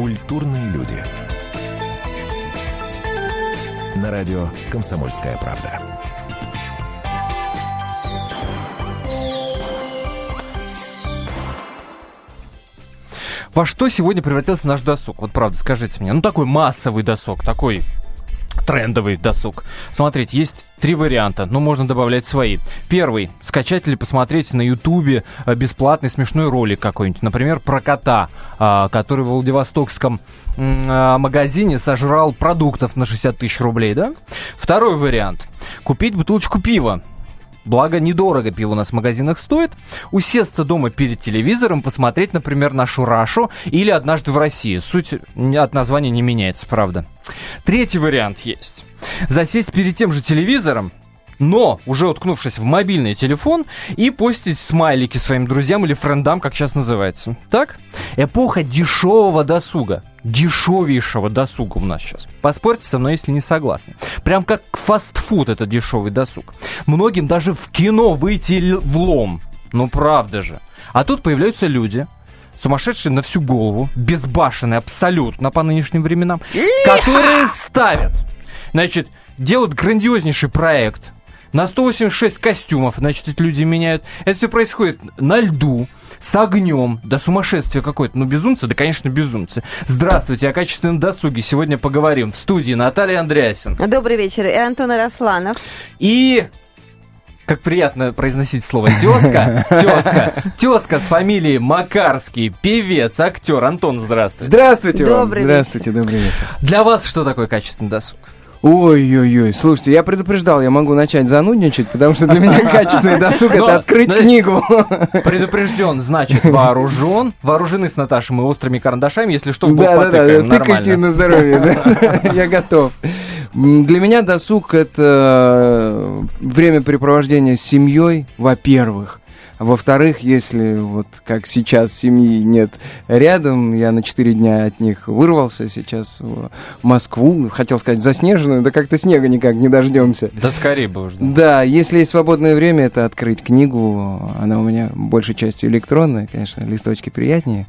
Культурные люди. На радио «Комсомольская правда». Во что сегодня превратился наш досуг? Вот правда, скажите мне. Ну, такой массовый досуг, такой трендовый досуг. Смотрите, есть три варианта, но можно добавлять свои. Первый. Скачать или посмотреть на Ютубе э, бесплатный смешной ролик какой-нибудь. Например, про кота, а, который в Владивостокском а, магазине сожрал продуктов на 60 тысяч рублей, да? Второй вариант. Купить бутылочку пива Благо, недорого пиво у нас в магазинах стоит. Усесться дома перед телевизором, посмотреть, например, нашу Рашу или «Однажды в России». Суть от названия не меняется, правда. Третий вариант есть. Засесть перед тем же телевизором, но уже уткнувшись в мобильный телефон и постить смайлики своим друзьям или френдам, как сейчас называется. Так? Эпоха дешевого досуга. Дешевейшего досуга у нас сейчас. Поспорьте со мной, если не согласны. Прям как фастфуд это дешевый досуг. Многим даже в кино выйти в лом. Ну правда же. А тут появляются люди, сумасшедшие на всю голову, безбашенные абсолютно по нынешним временам, которые ставят, значит, делают грандиознейший проект, на 186 костюмов, значит, эти люди меняют. Это все происходит на льду, с огнем, да сумасшествие какое-то. Ну, безумцы, да, конечно, безумцы. Здравствуйте, о качественном досуге сегодня поговорим. В студии Наталья Андреасин. Добрый вечер, и Антон Арасланов. И как приятно произносить слово тезка, тезка, тезка с фамилией Макарский, певец, актер. Антон, здравствуйте. Здравствуйте добрый вам. Здравствуйте, добрый вечер. Для вас что такое качественный досуг? Ой-ой-ой, слушайте, я предупреждал, я могу начать занудничать, потому что для меня качественный досуг это открыть книгу. Предупрежден, значит вооружен. Вооружены с Наташей мы острыми карандашами, если что, да, да, да, тыкайте на здоровье, я готов. Для меня досуг это времяпрепровождение с семьей, во-первых. Во-вторых, если вот как сейчас семьи нет рядом, я на 4 дня от них вырвался сейчас в Москву, хотел сказать заснеженную, да как-то снега никак не дождемся. Да скорее бы уже. Да, если есть свободное время, это открыть книгу, она у меня большей частью электронная, конечно, листочки приятнее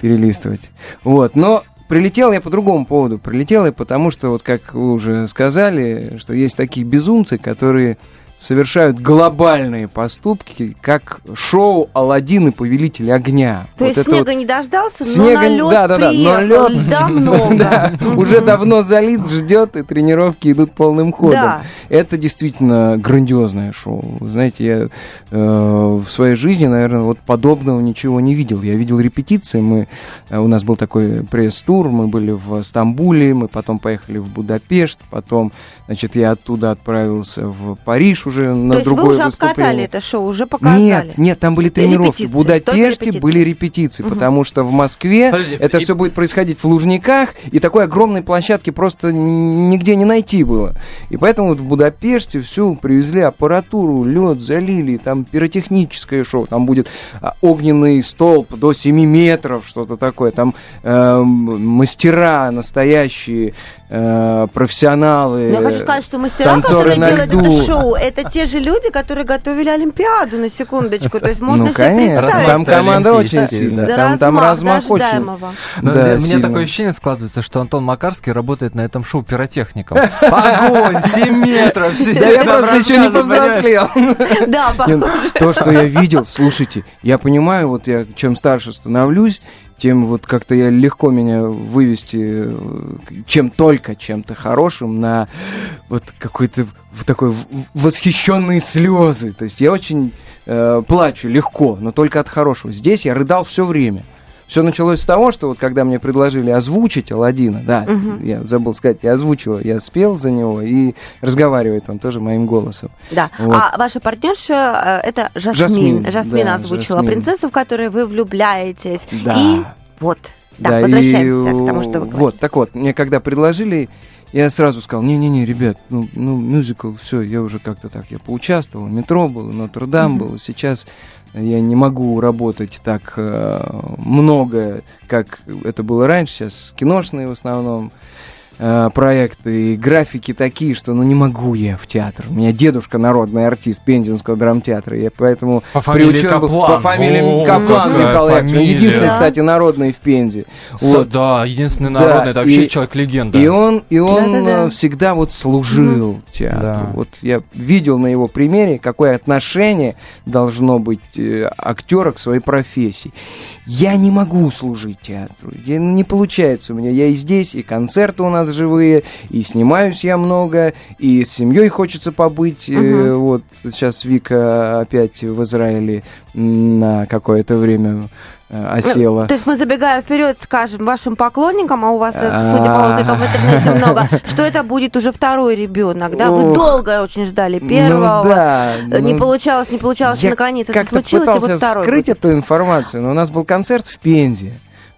перелистывать. Вот, но Прилетел я по другому поводу. Прилетел я потому, что, вот как вы уже сказали, что есть такие безумцы, которые совершают глобальные поступки, как шоу «Аладдин и повелитель огня». То вот есть снега вот... не дождался, снега... но на лед да, да, да, приехал, но лед... льда много. да, уже давно залит, ждет, и тренировки идут полным ходом. Да. Это действительно грандиозное шоу. Знаете, я э, в своей жизни, наверное, вот подобного ничего не видел. Я видел репетиции, мы, э, у нас был такой пресс-тур, мы были в Стамбуле, мы потом поехали в Будапешт, потом, значит, я оттуда отправился в Париж, уже на То есть другое вы уже обкатали это шоу, уже показали? Нет, нет, там были тренировки. Репетиции, в Будапеште репетиции. были репетиции, угу. потому что в Москве Подожди, это и... все будет происходить в Лужниках, и такой огромной площадки просто нигде не найти было. И поэтому вот в Будапеште всю привезли аппаратуру, лед залили, там пиротехническое шоу, там будет а, огненный столб до 7 метров, что-то такое, там э, мастера настоящие, э, профессионалы, Я хочу сказать, что мастера, которые делают льду. это шоу, это те же люди, которые готовили Олимпиаду, на секундочку. То есть можно ну, конечно, представить. там команда очень сильная. Да, там, там размах очень. Да, у меня такое ощущение складывается, что Антон Макарский работает на этом шоу пиротехником. Огонь, 7 метров, Да я просто еще не повзрослел. Да, То, что я видел, слушайте, я понимаю, вот я чем старше становлюсь, тем вот как-то я легко меня вывести э, чем только чем-то хорошим на вот какой-то в такой восхищенные слезы. То есть я очень э, плачу легко, но только от хорошего. Здесь я рыдал все время. Все началось с того, что вот когда мне предложили озвучить Алладина, да, угу. я забыл сказать, я озвучил, я спел за него и разговаривает он тоже моим голосом. Да. Вот. А ваша партнерша э, это Жасмин. Жасмин, Жасмин да, озвучила Жасмин. принцессу, в которую вы влюбляетесь. Да. И вот. Да, да возвращаемся и, к тому, что вы говорите. Вот, так вот, мне когда предложили, я сразу сказал, не-не-не, ребят, ну, ну мюзикл, все, я уже как-то так, я поучаствовал, метро был, Нотр-Дам mm-hmm. был, сейчас я не могу работать так э, много, как это было раньше, сейчас киношные в основном. Э, проекты и графики такие, что ну не могу я в театр. У меня дедушка народный артист Пензенского драмтеатра, я поэтому по фамилии Каплан. Был, по фамилии Каплан Михаил Яковлевич. Единственный, кстати, народный в Пензе. Вот. Да, единственный народный, да, это вообще человек-легенда. И он, и он да, да, да. всегда вот служил угу. театру. Да. Вот я видел на его примере, какое отношение должно быть э, актера к своей профессии. Я не могу служить театру. Я, ну, не получается у меня. Я и здесь, и концерты у нас живые, и снимаюсь я много, и с семьей хочется побыть. Угу. Э, вот сейчас Вика опять в Израиле на какое-то время Э, осела. Ну, то есть мы забегаем вперед, скажем вашим поклонникам, а у вас, судя по откликам в интернете много, что это будет уже второй ребенок, да? Вы долго очень ждали ну первого, ну, да, не ну, получалось, не получалось, наконец это случилось, и вот второй. скрыть эту информацию, но у нас был концерт в Пензе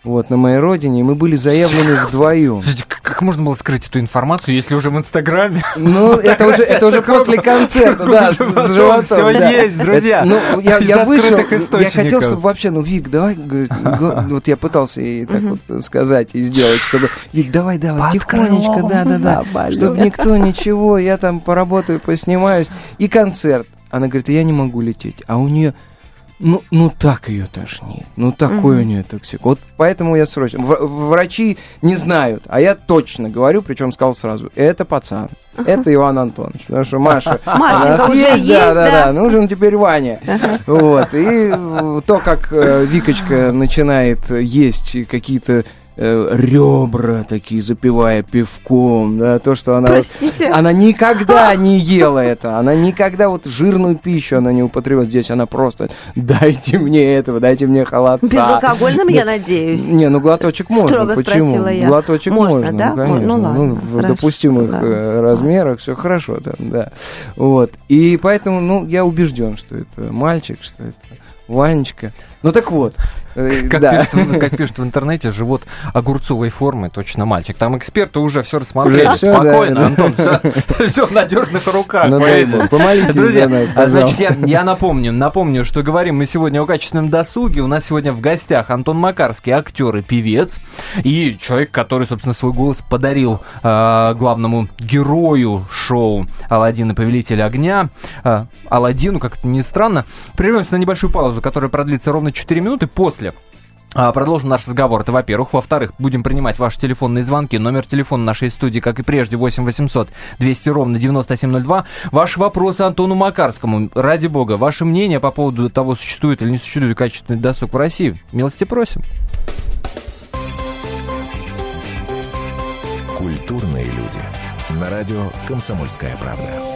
вот, на моей родине, и мы были заявлены вдвоем. Как можно было скрыть эту информацию, если уже в Инстаграме? Ну, это уже, это уже после концерта, да, с животом. Все есть, друзья. Ну, я, я вышел, я хотел, чтобы вообще, ну, Вик, давай, вот я пытался и так вот сказать и сделать, чтобы, Вик, давай, давай, тихонечко, да, да, да, чтобы никто ничего, я там поработаю, поснимаюсь, и концерт. Она говорит, я не могу лететь, а у нее ну, ну так ее тошнит. Ну такой угу. у нее токсик. Вот поэтому я срочно. В, врачи не знают, а я точно говорю, причем сказал сразу, это пацан. Это Иван Антонович. Потому что Маша у нас есть, да, да, да. Нужен теперь Ваня. Вот. И то, как э, Викочка начинает есть какие-то э, ребра такие, запивая пивком, да, то, что она... Простите? Она никогда не ела это, она никогда вот жирную пищу она не употребляет здесь, она просто дайте мне этого, дайте мне холодца. Безалкогольным, я надеюсь? Не, ну глоточек можно, Строго почему? я. Глоточек можно, можно да? ну, конечно, ну, ладно, ну, в допустимых ладно. Э, размерах все хорошо там, да. Вот, и поэтому, ну, я убежден, что это мальчик, что это Ванечка. Ну так вот. Э, как, да. пишут, как пишут в интернете, живот огурцовой формы, точно мальчик. Там эксперты уже все рассмотрели. Уже Спокойно, да, Антон, все, все в надежных руках. Ну, поэтому. Помолитесь Друзья, за нас, а, значит, я, я напомню, напомню, что говорим мы сегодня о качественном досуге. У нас сегодня в гостях Антон Макарский, актер и певец, и человек, который, собственно, свой голос подарил э, главному герою шоу «Аладдин и повелитель огня». Э, Аладдину, как это ни странно. Прервемся на небольшую паузу, которая продлится ровно 4 минуты после а, Продолжим наш разговор. Это, во-первых. Во-вторых, будем принимать ваши телефонные звонки. Номер телефона нашей студии, как и прежде, 8 800 200 ровно 9702. Ваши вопросы Антону Макарскому. Ради бога, ваше мнение по поводу того, существует или не существует качественный досуг в России. Милости просим. Культурные люди. На радио «Комсомольская правда».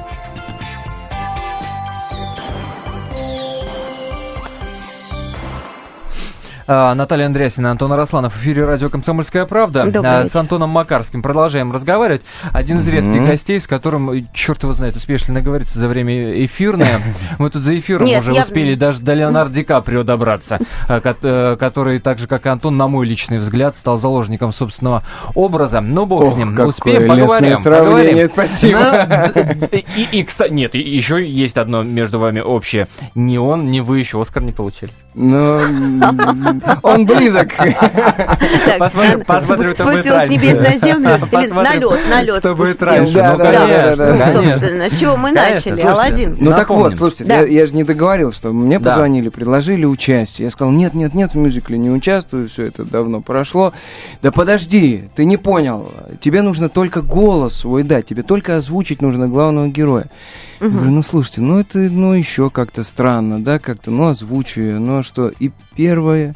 Наталья Андреасина, Антон Росланов. В эфире радио «Комсомольская правда». А, с Антоном Макарским продолжаем разговаривать. Один из редких mm-hmm. гостей, с которым, черт его знает, успеешь ли наговориться за время эфирное. Мы тут за эфиром Нет, уже я... успели даже до Леонардо Ди Каприо добраться, а, э, который, так же, как и Антон, на мой личный взгляд, стал заложником собственного образа. Ну, бог Ох, с ним. Успеем, поговорим. поговорим. Спасибо. И, и, кстати, нет, еще есть одно между вами общее. Ни он, ни вы еще Оскар не получили. Ну, он близок. Посмотрим, посмотрим, кто будет раньше. с небес на землю, или на лед, на лед Кто будет раньше, да, ну, да, да, Собственно, с чего мы начали, Алладин. Ну так вот, слушайте, я же не договорил, что мне позвонили, предложили участие. Я сказал, нет, нет, нет, в мюзикле не участвую, все это давно прошло. Да подожди, ты не понял, тебе нужно только голос свой дать, тебе только озвучить нужно главного героя. Угу. Я говорю, ну слушайте, ну это ну еще как-то странно, да, как-то, ну озвучиваю, ну а что? И первое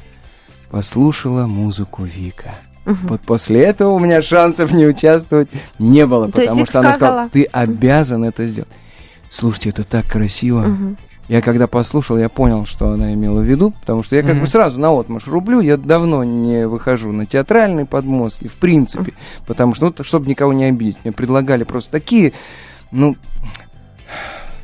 послушала музыку Вика. Угу. Вот после этого у меня шансов не участвовать не было, То потому что она сказала, ты обязан это сделать. Слушайте, это так красиво. Угу. Я когда послушал, я понял, что она имела в виду, потому что я как mm-hmm. бы сразу на отмаш рублю, я давно не выхожу на театральные подмостки, в принципе, mm-hmm. потому что, ну, чтобы никого не обидеть, мне предлагали просто такие, ну,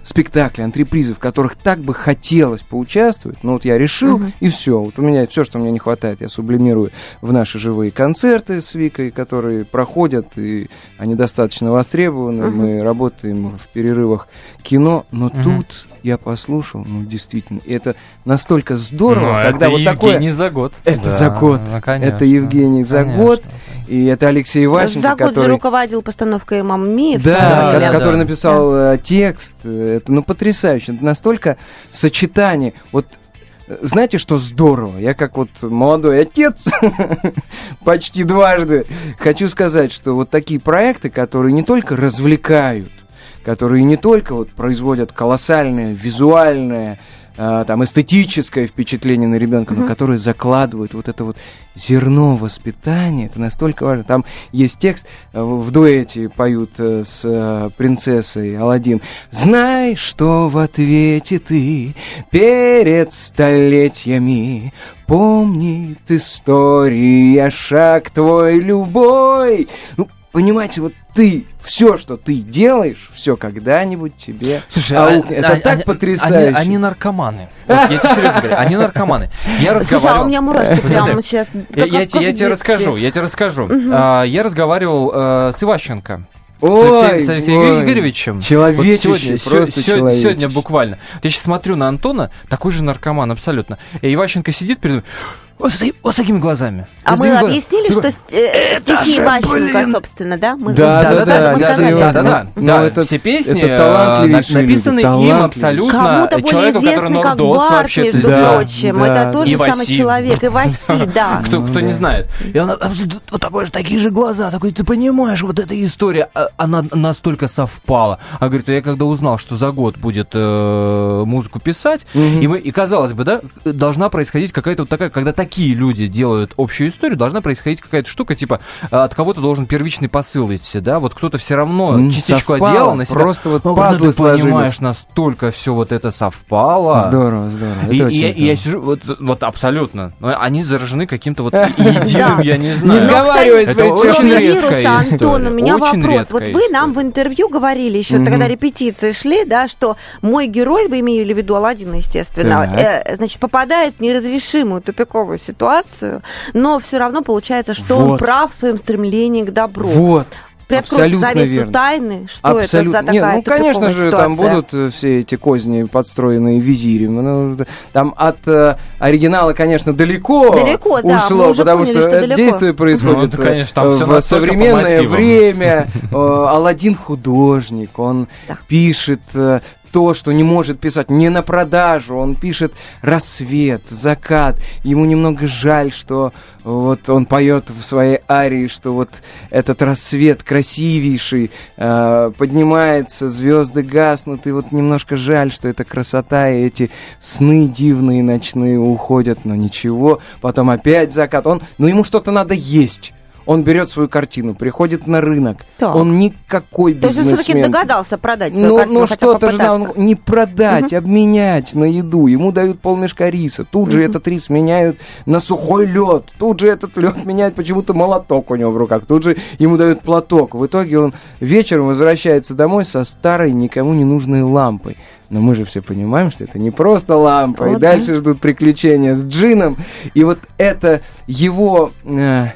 спектакли, антрепризы, в которых так бы хотелось поучаствовать, но вот я решил, uh-huh. и все. Вот у меня все, что мне не хватает, я сублимирую в наши живые концерты с Викой, которые проходят, и они достаточно востребованы. Uh-huh. Мы работаем в перерывах кино, но uh-huh. тут я послушал, ну, действительно, и это настолько здорово, ну, когда это вот Евгений такое... Евгений за год. Это да, за год. Ну, конечно, это Евгений за конечно, год. И это Алексей Иващенко, За год который... же руководил постановкой «Мамма Мия». Да, да, который да. написал да. Э, текст. Это, ну, потрясающе. Это настолько сочетание. Вот э, знаете, что здорово? Я как вот молодой отец, почти дважды, хочу сказать, что вот такие проекты, которые не только развлекают, которые не только вот производят колоссальное визуальное, э, там эстетическое впечатление на ребенка, но которые закладывают вот это вот зерно воспитания. Это настолько важно. Там есть текст э, в дуэте поют э, с э, принцессой Алладин. Знай, что в ответе ты перед столетиями помнит история шаг твой любой. Ну, понимаете, вот ты все, что ты делаешь, все когда-нибудь тебе Слушай, аукнет. А, Это а, так а, потрясающе. Они, они наркоманы. Вот, я тебе серьезно говорю, они наркоманы. Я разговаривал... Слушай, а у меня мурашки прямо сейчас. Я, я, я тебе расскажу, я тебе расскажу. Угу. А, я разговаривал а, с Иващенко. Ой, с Алексеем, с Алексеем ой, Игоревичем. Человечище, вот сегодня, просто сегодня, сегодня буквально. Я сейчас смотрю на Антона, такой же наркоман абсолютно. И Иващенко сидит перед вот, с, вот с такими глазами. А мы объяснили, что э, стихи Ващенко, собственно, да? Мы да, да, да, да, да, да, да, да, да. Все песни э, написаны им абсолютно человеку, который нордост вообще. между прочим. Это тот же самый человек. И Васи, да. Кто не знает. И он вот такой же, такие же глаза, такой, ты понимаешь, вот эта история, а, она настолько совпала. А говорит, я когда узнал, что за год будет э, музыку писать, и мы, и казалось бы, да, должна происходить какая-то вот такая, когда так такие люди делают общую историю, должна происходить какая-то штука, типа а, от кого-то должен первичный посыл идти, да, вот кто-то все равно частичку совпало, одел на себя. Просто вот ну, пазлы ты понимаешь, настолько все вот это совпало. Здорово, здорово. И, и, я, и я сижу, вот, вот абсолютно, они заражены каким-то вот единым, я не знаю. Не сговариваясь, это очень редкая Антон, у меня вопрос. Вот вы нам в интервью говорили еще, когда репетиции шли, да, что мой герой, вы имели в виду Алладина, естественно, э, значит, попадает в неразрешимую тупиковую ситуацию, но все равно получается, что вот. он прав в своем стремлении к добру. Вот. Приоткройте Абсолютно завесу верно. тайны, что Абсолютно. это за такая Нет, ну, конечно же, ситуация. там будут э, все эти козни подстроенные визирем. Ну, там от э, оригинала, конечно, далеко, далеко ушло, да, потому поняли, что, что действие происходит ну, конечно, там в современное время. Алладин художник, он да. пишет э, то, что не может писать не на продажу, он пишет рассвет, закат. Ему немного жаль, что вот он поет в своей арии, что вот этот рассвет красивейший э, поднимается, звезды гаснут, и вот немножко жаль, что эта красота и эти сны дивные ночные уходят, но ничего. Потом опять закат. Он, ну ему что-то надо есть он берет свою картину, приходит на рынок. Так. Он никакой бизнесмен. То есть он все-таки догадался продать свою ну, картину, Ну что-то же надо не продать, угу. обменять на еду. Ему дают полмешка риса. Тут угу. же этот рис меняют на сухой лед. Тут же этот лед меняет почему-то молоток у него в руках. Тут же ему дают платок. В итоге он вечером возвращается домой со старой, никому не нужной лампой. Но мы же все понимаем, что это не просто лампа. Вот, и дальше да. ждут приключения с джином. И вот это его... Э,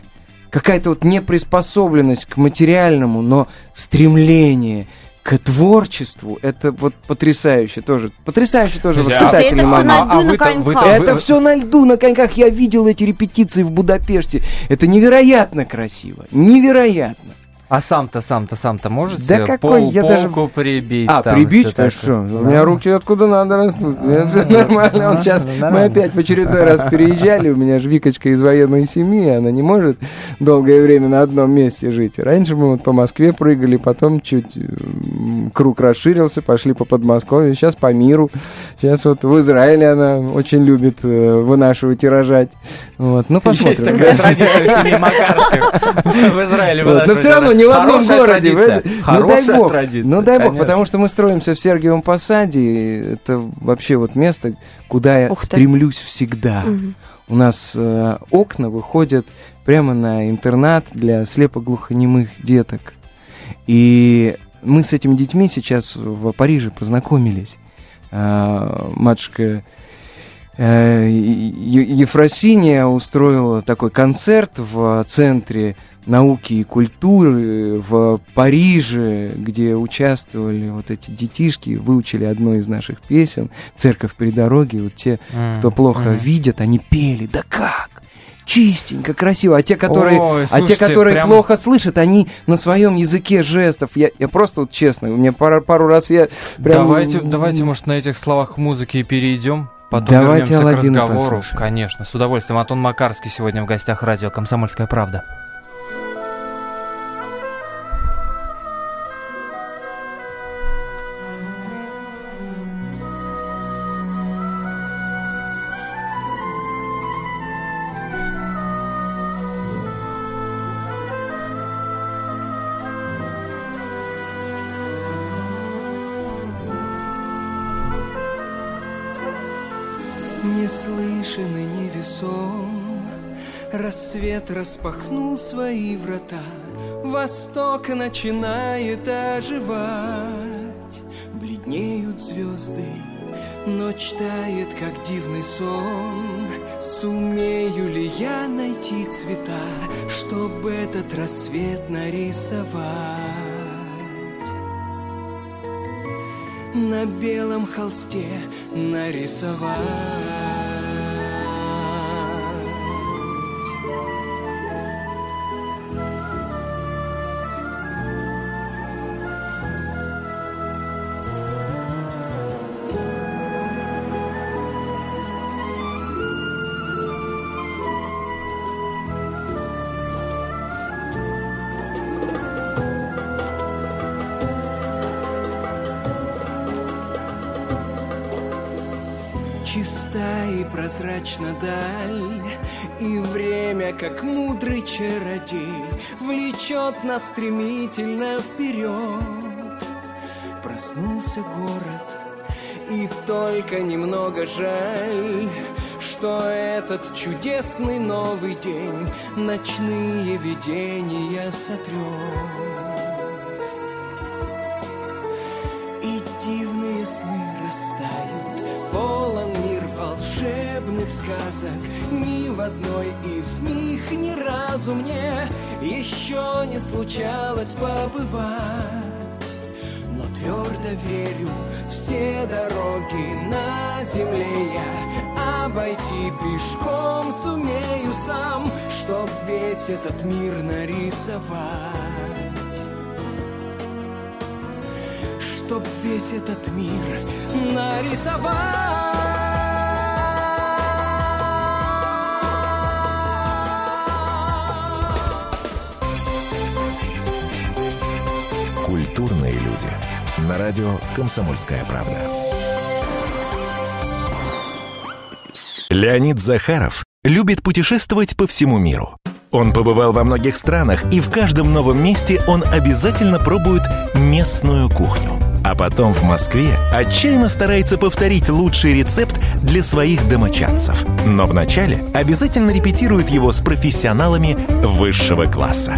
какая-то вот неприспособленность к материальному, но стремление к творчеству, это вот потрясающе тоже. Потрясающе тоже воспитательный это момент. Все на льду, а, на вы это вы... все на льду, на коньках. Я видел эти репетиции в Будапеште. Это невероятно красиво. Невероятно. А сам-то, сам-то, сам-то можете да какой, пол, я полку даже... прибить? А, там, прибить? А что? У меня руки откуда надо растут. Это нормально. Он сейчас... Мы опять в очередной раз переезжали. У меня же Викочка из военной семьи. Она не может долгое время на одном месте жить. Раньше мы вот по Москве прыгали, потом чуть круг расширился, пошли по Подмосковью, сейчас по миру. Сейчас вот в Израиле она очень любит э, вынашивать и рожать. Вот. Ну, посмотрим. Есть такая традиция в семье Макарских в Израиле вот. Но все равно не в одном городе. Ну, дай бог. Ну, дай бог, потому что мы строимся в Сергиевом Посаде. Это вообще вот место, куда я стремлюсь всегда. У нас э, окна выходят прямо на интернат для слепоглухонемых деток. И мы с этими детьми сейчас в Париже познакомились. А, матушка э, Ефросиния устроила такой концерт в центре науки и культуры в Париже, где участвовали вот эти детишки, выучили одну из наших песен «Церковь при дороге». Вот те, кто плохо mm-hmm. видят, они пели. Да как? Чистенько, красиво. А те, которые, Ой, слушайте, а те, которые прям... плохо слышат, они на своем языке жестов. Я, я просто вот честно, у меня пару, пару раз я прям... Давайте, давайте, может, на этих словах музыки и перейдем. Потом Давайте вернемся к разговору. Послушаем. Конечно, с удовольствием. Антон Макарский сегодня в гостях радио «Комсомольская правда». Распахнул свои врата, Восток начинает оживать. Бледнеют звезды, ночь тает, как дивный сон. Сумею ли я найти цвета, Чтобы этот рассвет нарисовать? На белом холсте нарисовать. Прозрачна даль, И время, как мудрый чародей, Влечет нас стремительно вперед. Проснулся город, и только немного жаль, Что этот чудесный новый день Ночные видения сотрет. Сказок Ни в одной из них ни разу мне Еще не случалось побывать. Но твердо верю, все дороги на земле я Обойти пешком сумею сам Чтоб весь этот мир нарисовать. Чтоб весь этот мир нарисовать Культурные люди. На радио «Комсомольская правда». Леонид Захаров любит путешествовать по всему миру. Он побывал во многих странах, и в каждом новом месте он обязательно пробует местную кухню. А потом в Москве отчаянно старается повторить лучший рецепт для своих домочадцев. Но вначале обязательно репетирует его с профессионалами высшего класса.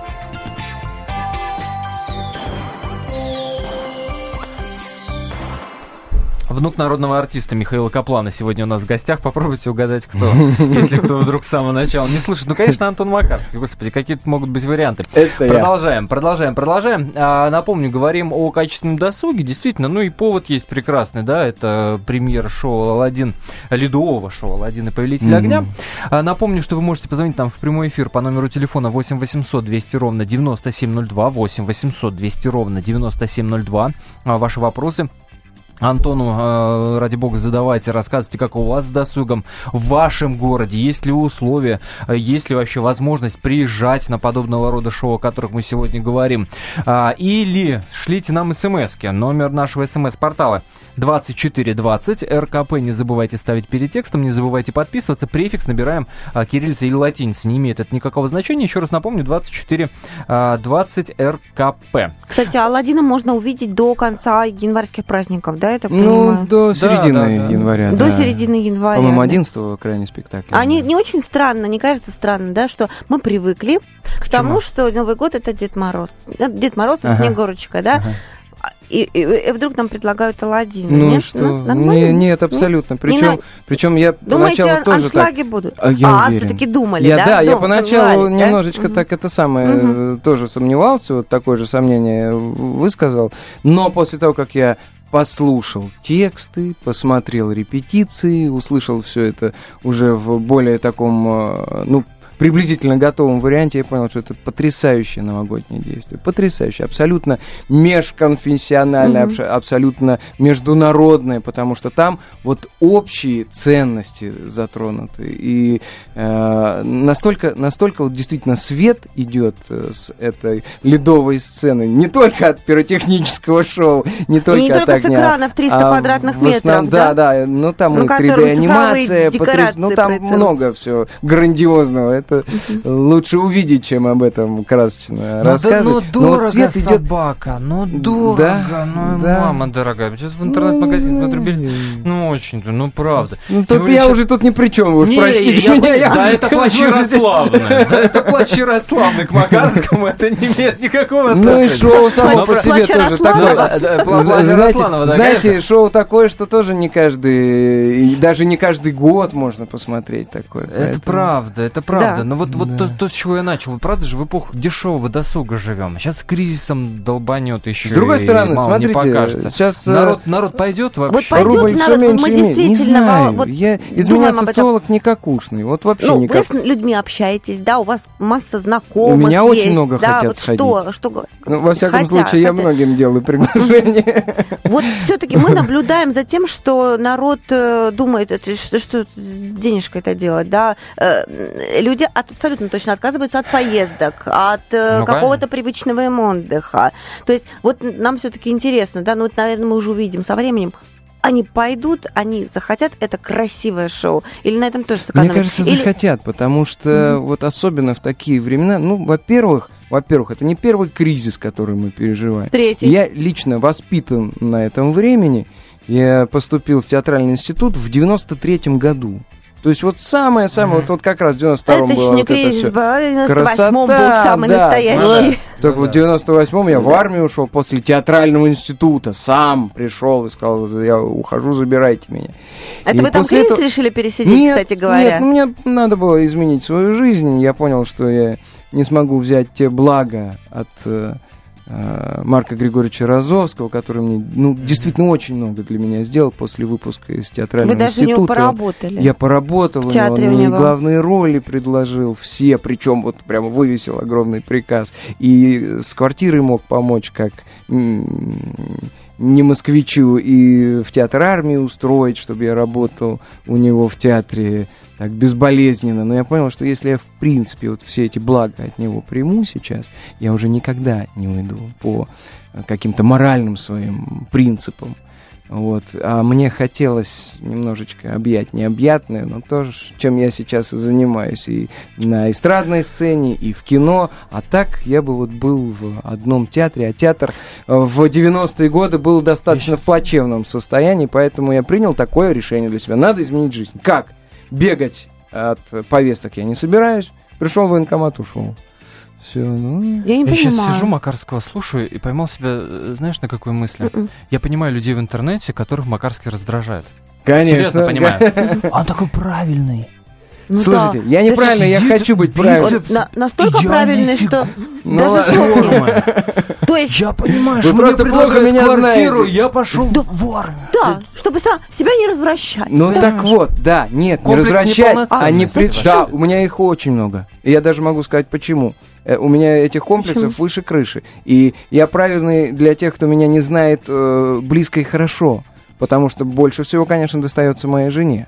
Внук народного артиста Михаила Каплана сегодня у нас в гостях. Попробуйте угадать, кто, если кто вдруг с самого начала не слышит. Ну, конечно, Антон Макарский. Господи, какие могут быть варианты. Это продолжаем, я. продолжаем, продолжаем. А, напомню, говорим о качественном досуге. Действительно, ну и повод есть прекрасный, да, это премьера шоу «Аладдин», ледового шоу «Аладдин и Повелитель mm-hmm. огня». А, напомню, что вы можете позвонить нам в прямой эфир по номеру телефона 8 800 200 ровно 9702, 8 800 200 ровно 9702. А, ваши вопросы Антону, э, ради бога, задавайте, рассказывайте, как у вас с досугом в вашем городе, есть ли условия, э, есть ли вообще возможность приезжать на подобного рода шоу, о которых мы сегодня говорим. А, или шлите нам смс номер нашего смс-портала 2420 РКП. Не забывайте ставить перед текстом, не забывайте подписываться. Префикс набираем а, кириллица или латиница. Не имеет это никакого значения. Еще раз напомню, 2420 а, РКП. Кстати, Алладина можно увидеть до конца январских праздников, да, это Ну, до середины да, да, да. января. До да. середины января. По-моему, 11 крайний спектакль. Они не очень странно, не кажется странно, да, что мы привыкли к, к тому, что Новый год это Дед Мороз. Дед Мороз и ага. Снегурочка, да. Ага и, и, и вдруг нам предлагают Аладдин. Ну нет, что? Ну, не, нет, абсолютно. Причем, не причем я Думаете, поначалу тоже аншлаги так... будут? А, я а все-таки думали, я, да? Да, я поначалу знали, немножечко да? так это самое угу. тоже сомневался, вот такое же сомнение высказал. Но после того, как я послушал тексты, посмотрел репетиции, услышал все это уже в более таком, э, ну, приблизительно готовом варианте я понял, что это потрясающее новогоднее действие. Потрясающее, абсолютно межконфессиональное, mm-hmm. абсолютно международное, потому что там вот общие ценности затронуты. И э, настолько, настолько вот действительно свет идет э, с этой ледовой сцены, не только от пиротехнического шоу, не только не от только огня, с экранов 300 а квадратных метров, основном, да? Да, да, но там ну, и 3D-анимация, потряс... ну там много все грандиозного. Это это лучше увидеть, чем об этом красочно ну, рассказывать. Да, ну, дорого, но вот собака, идет... ну, дорого, да? ну, да. мама дорогая. Сейчас в интернет-магазин смотрю, ну, очень, ну, правда. Ну, тут я уже тут ни при чем, уж простите меня. Да, это плач Ярославны. Да, это плач Ярославны к Макарскому, это не имеет никакого Ну, и шоу само по себе тоже такое. Знаете, шоу такое, что тоже не каждый, даже не каждый год можно посмотреть такое. Это правда, это правда правда. Но вот, вот то, то, с чего я начал. Правда же в эпоху дешевого досуга живем. Сейчас кризисом долбанет еще. С другой стороны, смотрите, сейчас э, народ, народ пойдет вообще. Вот пойдет Рубль народ, все меньше мы действительно... Не знаю, вот я из меня социолог никакушный. Вот вообще ну, никак. Вы с людьми общаетесь, да, у вас масса знакомых У меня есть, очень много да, хотят вот сходить. Что, что, ну, во всяком хотят, случае, я многим делаю приглашение. Вот все-таки мы наблюдаем за тем, что народ э, думает, что, что с денежкой это делать, да. Э, люди абсолютно точно отказываются от поездок, от э, ну, какого-то привычного им отдыха. То есть вот нам все-таки интересно, да, ну вот, наверное, мы уже увидим со временем, они пойдут, они захотят, это красивое шоу. Или на этом тоже сэкономят? Мне кажется, Или... захотят, потому что mm-hmm. вот особенно в такие времена, ну, во-первых, во-первых, это не первый кризис, который мы переживаем. Третий. Я лично воспитан на этом времени. Я поступил в театральный институт в 93 году. То есть вот самое-самое, вот, вот как раз в 92-м это было вот кризис, это все. Красота, был самый да, настоящий. Да. Так вот в 98-м я в армию ушел после театрального института, сам пришел и сказал, я ухожу, забирайте меня. Это и вы там кризис этого... решили пересидеть, нет, кстати говоря? Нет, ну, мне надо было изменить свою жизнь, я понял, что я не смогу взять те блага от Э, Марка Григорьевича Розовского, который мне, ну, действительно очень много для меня сделал после выпуска из театрального Вы даже института. него поработали. Я поработал, в театре он мне главные роли предложил, все, причем вот прямо вывесил огромный приказ. И с квартирой мог помочь, как не москвичу, и в театр армии устроить, чтобы я работал у него в театре так безболезненно. Но я понял, что если я в принципе вот все эти блага от него приму сейчас, я уже никогда не уйду по каким-то моральным своим принципам. Вот. А мне хотелось немножечко объять необъятное, но то, чем я сейчас и занимаюсь. И на эстрадной сцене, и в кино. А так я бы вот был в одном театре. А театр в 90-е годы был достаточно в плачевном состоянии, поэтому я принял такое решение для себя. Надо изменить жизнь. Как? Бегать от повесток я не собираюсь. Пришел в военкомат, ушел. Все, ну... Я не Я сейчас сижу, Макарского слушаю и поймал себя, э, знаешь, на какой мысли? Мгм. Я понимаю людей в интернете, которых Макарский раздражает. Конечно. Серьезно понимаю. Он такой правильный. Ну Слушайте, да. я неправильно, я хочу быть правильным. Вот на- настолько правильный, фиг- что Ну даже слов нет. То есть, Я понимаю, что просто мне плохо меня квартиру, знаете. я пошел в армию. да, чтобы сам себя не развращать. Ну да. так вот, да, нет, не развращать, а не ваш. Да, у меня их очень много. И я даже могу сказать, почему. Э, У меня этих комплексов выше крыши. И я правильный для тех, кто меня не знает э, близко и хорошо. Потому что больше всего, конечно, достается моей жене.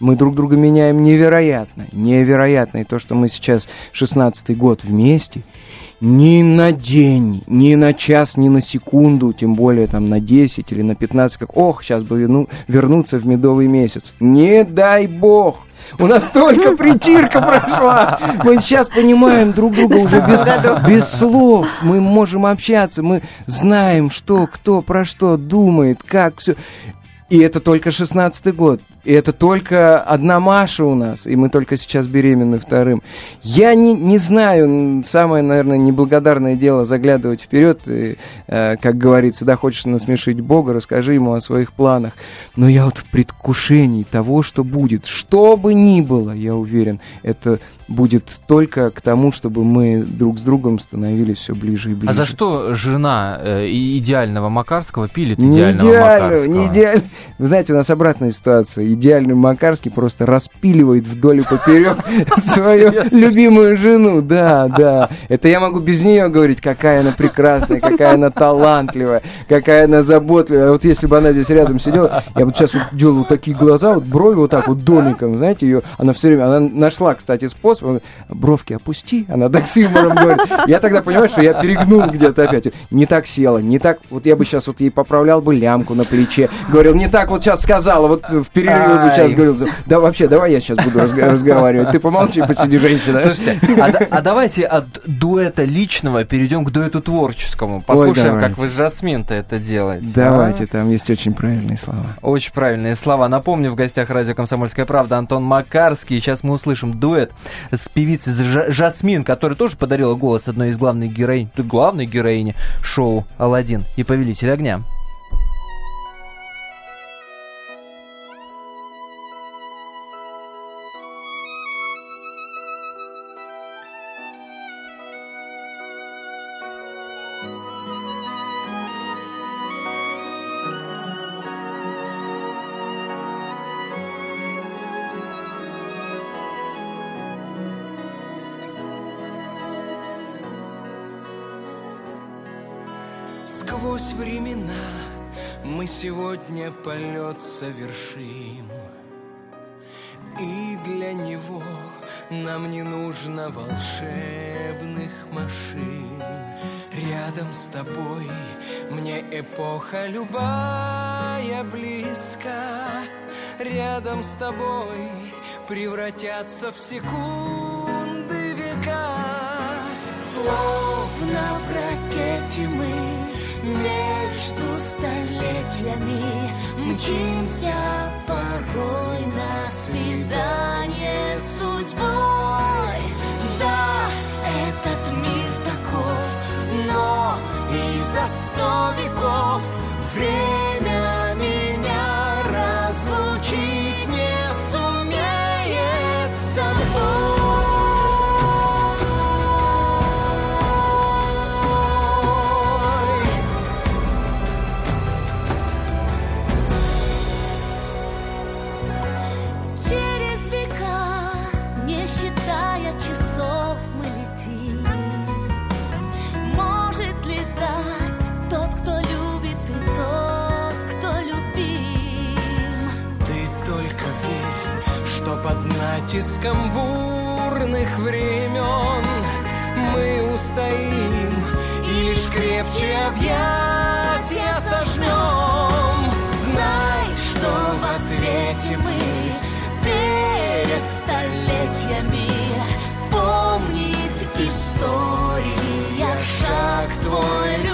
Мы друг друга меняем невероятно, невероятно. И то, что мы сейчас 16-й год вместе, ни на день, ни на час, ни на секунду, тем более там на 10 или на 15, как, ох, сейчас бы верну- вернуться в медовый месяц. Не дай бог! У нас только притирка прошла. Мы сейчас понимаем друг друга уже без, без слов. Мы можем общаться, мы знаем, что, кто, про что думает, как все. И это только 16-й год. И это только одна Маша у нас. И мы только сейчас беременны вторым. Я не, не знаю, самое, наверное, неблагодарное дело заглядывать вперед. И, э, как говорится, да, хочешь насмешить Бога, расскажи ему о своих планах. Но я вот в предвкушении того, что будет. Что бы ни было, я уверен, это будет только к тому, чтобы мы друг с другом становились все ближе и ближе. А за что жена э, идеального Макарского пилит Не идеального идеально, Макарского? не идеально. Вы знаете, у нас обратная ситуация. Идеальный Макарский просто распиливает вдоль и поперек свою любимую жену. Да, да. Это я могу без нее говорить, какая она прекрасная, какая она талантливая, какая она заботливая. А Вот если бы она здесь рядом сидела, я вот сейчас вот делал вот такие глаза, вот брови вот так вот домиком, знаете, ее, она все время, она нашла, кстати, способ, она, бровки опусти, она так с юмором говорит. Я тогда понимаю, что я перегнул где-то опять. Не так села, не так, вот я бы сейчас вот ей поправлял бы лямку на плече, говорил, не так вот сейчас сказала, вот в перерыве бы сейчас говорил, да вообще, давай я сейчас буду разговаривать, ты помолчи, посиди, женщина. Слушайте, а, а давайте от дуэта личного перейдем к дуэту творческому. Послушаем, как давайте. вы с Жасмин-то это делаете. Давайте, а? там есть очень правильные слова. Очень правильные слова. Напомню, в гостях радио «Комсомольская правда» Антон Макарский. Сейчас мы услышим дуэт с певицей Жа- Жасмин, которая тоже подарила голос одной из главных героинь, главной героини шоу «Аладдин» и «Повелитель огня». Сквозь времена мы сегодня полет совершим. И для него нам не нужно волшебных машин. Рядом с тобой мне эпоха любая близка. Рядом с тобой превратятся в секунды века. Словно в ракете мы между столетиями Мчимся порой на свидание с судьбой. Да, этот мир таков, но и за сто веков Время натиском бурных времен мы устоим и лишь крепче объятия сожмем. Знай, что в ответе мы перед столетиями помнит история шаг твой любой.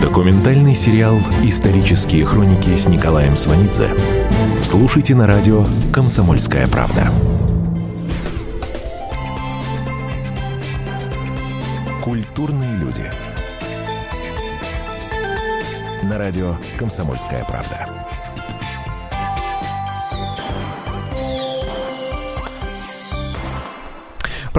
Документальный сериал «Исторические хроники» с Николаем Сванидзе. Слушайте на радио «Комсомольская правда». Культурные люди. На радио «Комсомольская правда».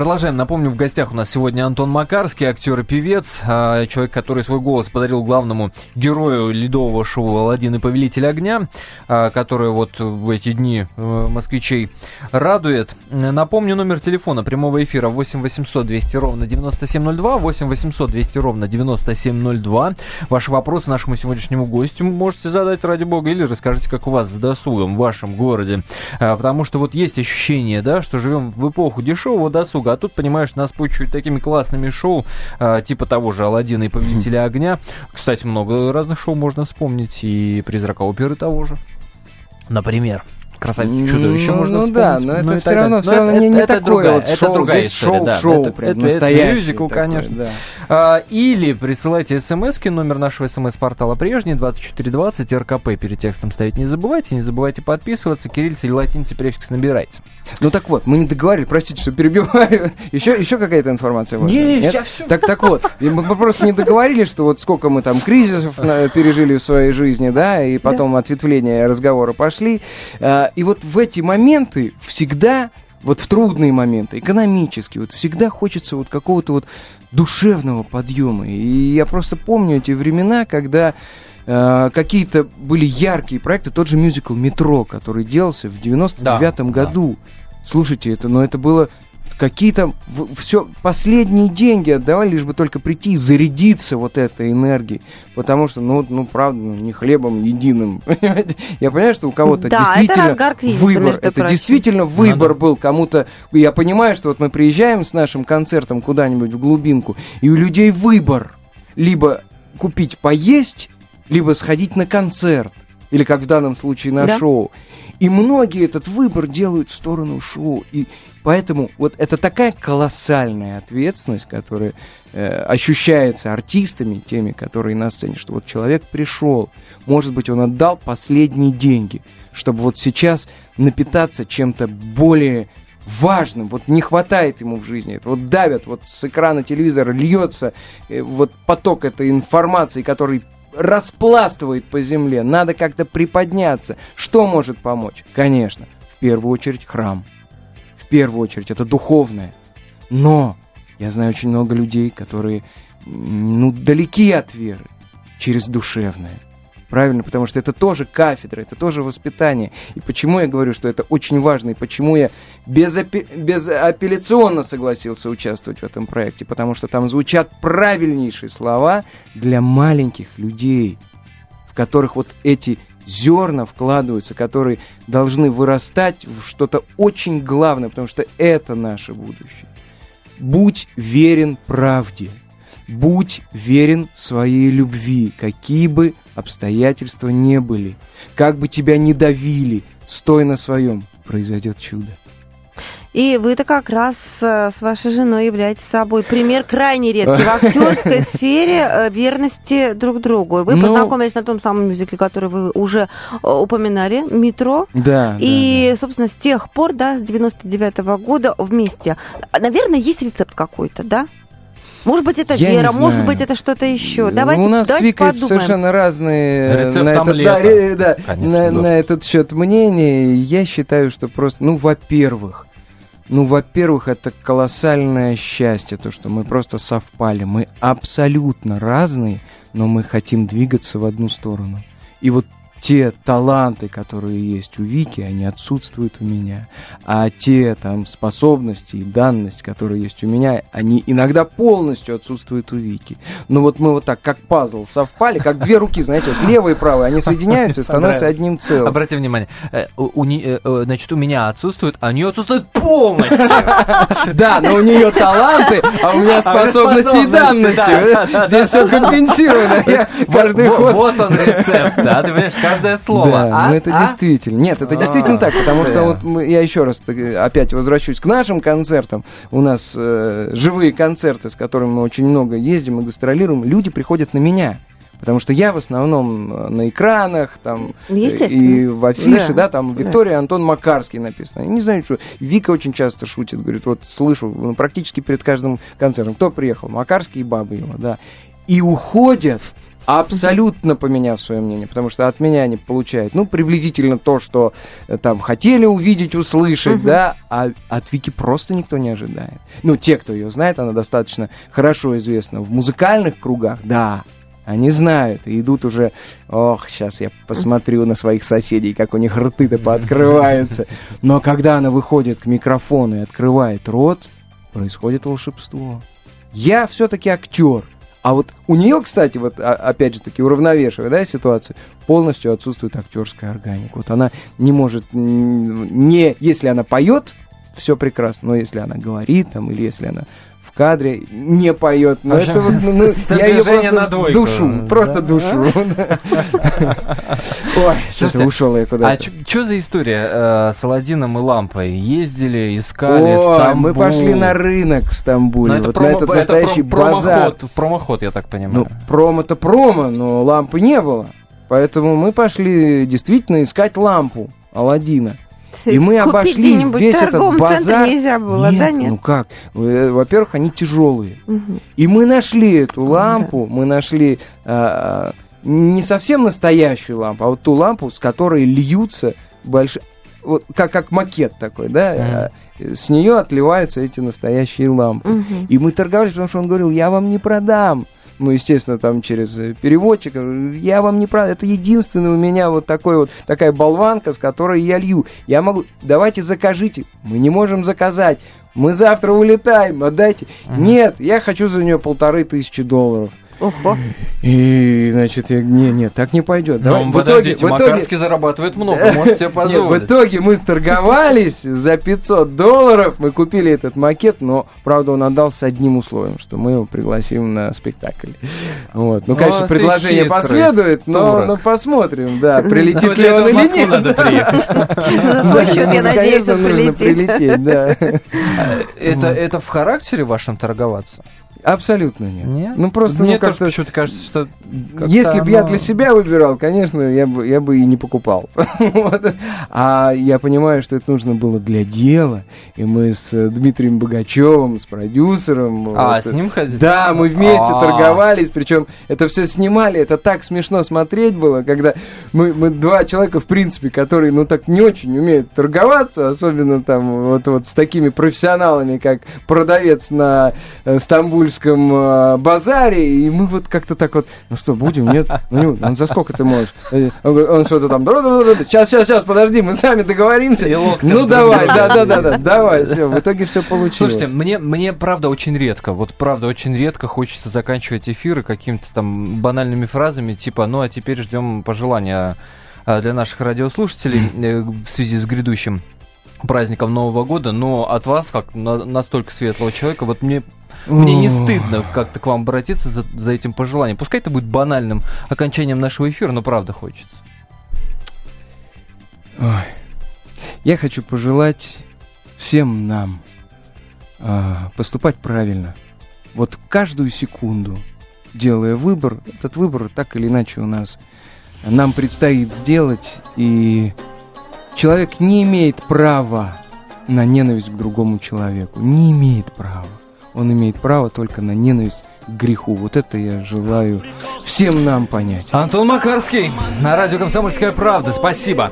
Продолжаем. Напомню, в гостях у нас сегодня Антон Макарский, актер и певец, а, человек, который свой голос подарил главному герою ледового шоу «Аладдин и Повелитель огня», а, которое вот в эти дни э, москвичей радует. Напомню, номер телефона прямого эфира 8 800 200 ровно 9702, 8 800 200 ровно 9702. Ваши вопросы нашему сегодняшнему гостю можете задать, ради бога, или расскажите, как у вас с досугом в вашем городе. А, потому что вот есть ощущение, да, что живем в эпоху дешевого досуга. А тут, понимаешь, нас почуют такими классными шоу, э, типа того же Алладина и Повелителя огня. Кстати, много разных шоу можно вспомнить, и Призрака оперы того же. Например. Красавицу чудовище ну, можно ну, вспомнить. да, но это все равно, все равно это, не, не это такое другая, вот шоу, это другая здесь история, шоу, да, шоу, это, прям это, настоящий мюзикл, такой, конечно. Да. А, или присылайте смс номер нашего смс-портала прежний, 2420, РКП, перед текстом ставить не забывайте, не забывайте подписываться, кириллица или латиница префикс набирайте. Ну так вот, мы не договорили, простите, что перебиваю. еще, еще какая-то информация важная? Не, сейчас все. Так, так вот, мы просто не договорились, что вот сколько мы там кризисов пережили в своей жизни, да, и потом ответвления разговора пошли. А, и вот в эти моменты всегда, вот в трудные моменты, экономические, вот всегда хочется вот какого-то вот душевного подъема. И я просто помню эти времена, когда э, какие-то были яркие проекты, тот же мюзикл «Метро», который делался в 99-м да, году. Да. Слушайте, это, но это было какие-то все последние деньги отдавали, лишь бы только прийти и зарядиться вот этой энергией. Потому что, ну, ну правда, ну, не хлебом единым. Я понимаю, что у кого-то да, действительно это кризиса, выбор. Это прочим. действительно выбор Надо. был кому-то. Я понимаю, что вот мы приезжаем с нашим концертом куда-нибудь в глубинку, и у людей выбор. Либо купить поесть, либо сходить на концерт. Или, как в данном случае, на да? шоу. И многие этот выбор делают в сторону шоу. И, Поэтому вот это такая колоссальная ответственность, которая э, ощущается артистами, теми, которые на сцене, что вот человек пришел, может быть, он отдал последние деньги, чтобы вот сейчас напитаться чем-то более важным, вот не хватает ему в жизни, это вот давят, вот с экрана телевизора льется э, вот поток этой информации, который распластывает по земле, надо как-то приподняться. Что может помочь? Конечно, в первую очередь храм первую очередь, это духовное. Но я знаю очень много людей, которые, ну, далеки от веры, через душевное. Правильно, потому что это тоже кафедра, это тоже воспитание. И почему я говорю, что это очень важно, и почему я безапи- безапелляционно согласился участвовать в этом проекте, потому что там звучат правильнейшие слова для маленьких людей, в которых вот эти зерна вкладываются, которые должны вырастать в что-то очень главное, потому что это наше будущее. Будь верен правде, будь верен своей любви, какие бы обстоятельства не были, как бы тебя не давили, стой на своем, произойдет чудо. И вы-то как раз э, с вашей женой являетесь собой пример крайне редкий в актерской сфере э, верности друг другу. Вы ну, познакомились на том самом мюзикле, который вы уже э, упоминали, «Метро». Да. И, да, да. собственно, с тех пор, да, с 99-го года вместе. Наверное, есть рецепт какой-то, да? Может быть, это Я вера, может быть, это что-то еще. Давайте, У нас давайте с Викой подумаем. совершенно разные Рецепт на, этот, да, да, Конечно, на, на этот счет мнения. Я считаю, что просто, ну, во-первых, ну, во-первых, это колоссальное счастье, то, что мы просто совпали. Мы абсолютно разные, но мы хотим двигаться в одну сторону. И вот те таланты, которые есть у Вики, они отсутствуют у меня. А те там способности и данность, которые есть у меня, они иногда полностью отсутствуют у Вики. Но вот мы вот так, как пазл, совпали, как две руки, знаете, вот левая и правая, они соединяются и становятся одним целым. Обратите внимание, э, у, э, э, значит, у меня отсутствует, а у нее отсутствует полностью. Да, но у нее таланты, а у меня а способности и данности. Здесь все компенсировано. Вот он рецепт, да, ты понимаешь, каждое слово. Да, а? ну это а? действительно. Нет, это действительно так, потому что вот мы, я еще раз опять возвращусь к нашим концертам. У нас э, живые концерты, с которыми мы очень много ездим и гастролируем. Люди приходят на меня. Потому что я в основном э, на экранах, там, и в афише, да, да там Виктория да. Антон Макарский написано. Я не знаю, что Вика очень часто шутит, говорит, вот слышу ну, практически перед каждым концертом, кто приехал, Макарский и бабы его, да. И уходят абсолютно поменяв свое мнение, потому что от меня они получают, ну, приблизительно то, что э, там хотели увидеть, услышать, угу. да, а от Вики просто никто не ожидает. Ну, те, кто ее знает, она достаточно хорошо известна в музыкальных кругах, да, они знают и идут уже, ох, сейчас я посмотрю на своих соседей, как у них рты-то пооткрываются. Но когда она выходит к микрофону и открывает рот, происходит волшебство. Я все-таки актер. А вот у нее, кстати, вот опять же таки уравновешивая да, ситуацию, полностью отсутствует актерская органика. Вот она не может, не, если она поет, все прекрасно, но если она говорит там, или если она в кадре не поет. Но это вот, ну, ну я ее просто на двойку. душу, просто душу. Ой, что-то ушел я куда-то. А что за история э, с Аладдином и лампой? Ездили, искали Стамбул. мы пошли на рынок в Стамбуле. Вот на этот настоящий базар. Промоход, я так понимаю. Ну, промо-то промо, но лампы не было. Поэтому мы пошли действительно искать лампу Аладдина. И мы обошли весь этот базар. нельзя было, нет, да, нет? Ну как? Э, во-первых, они тяжелые. Угу. И мы нашли эту лампу, да. мы нашли а, не совсем настоящую лампу, а вот ту лампу, с которой льются большие, вот как как макет такой, да. Угу. С нее отливаются эти настоящие лампы. Угу. И мы торговались, потому что он говорил, я вам не продам ну, естественно, там через э, переводчика. Я вам не прав, это единственный у меня вот такой вот, такая болванка, с которой я лью. Я могу, давайте закажите. Мы не можем заказать. Мы завтра улетаем, отдайте. Ага. Нет, я хочу за нее полторы тысячи долларов. Ого. И, значит, я, не, нет, так не пойдет. Давай, ну, в итоге, в итоге... Макарский зарабатывает много, может себе позволить. Нет, в итоге мы сторговались за 500 долларов, мы купили этот макет, но, правда, он отдал с одним условием, что мы его пригласим на спектакль. Вот. Ну, конечно, предложение последует, но, но посмотрим, да, прилетит ли он или нет. надо приехать. За свой счет, я надеюсь, он прилетит. да. Это в характере вашем торговаться? Абсолютно нет. Нет? Ну просто мне ну, тоже почему-то кажется, что если бы я для себя выбирал, конечно, я бы я бы и не покупал. вот. А я понимаю, что это нужно было для дела, и мы с Дмитрием Богачевым, с продюсером. А вот, с ним ходили? Да, мы вместе А-а-а. торговались, причем это все снимали, это так смешно смотреть было, когда мы мы два человека в принципе, которые ну так не очень умеют торговаться, особенно там вот вот с такими профессионалами, как продавец на э, Стамбуль Стамбульском э, базаре, и мы вот как-то так вот, ну что, будем, нет? Ну, ну за сколько ты можешь? Э, он, он что-то там, сейчас, сейчас, сейчас, подожди, мы сами договоримся. Ну давай, да, да, да, да, давай, все, в итоге все получилось. Слушайте, мне, мне правда очень редко, вот правда очень редко хочется заканчивать эфиры какими-то там банальными фразами, типа, ну а теперь ждем пожелания э, для наших радиослушателей в связи с грядущим праздником Нового года, но от вас, как на, настолько светлого человека, вот мне мне не стыдно как-то к вам обратиться за, за этим пожеланием. Пускай это будет банальным окончанием нашего эфира, но правда хочется. Ой. Я хочу пожелать всем нам э, поступать правильно. Вот каждую секунду, делая выбор, этот выбор так или иначе у нас нам предстоит сделать, и человек не имеет права на ненависть к другому человеку. Не имеет права он имеет право только на ненависть к греху. Вот это я желаю всем нам понять. Антон Макарский на радио «Комсомольская правда». Спасибо.